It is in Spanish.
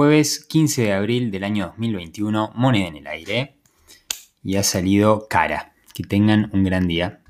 jueves 15 de abril del año 2021, moneda en el aire. Y ha salido cara. Que tengan un gran día.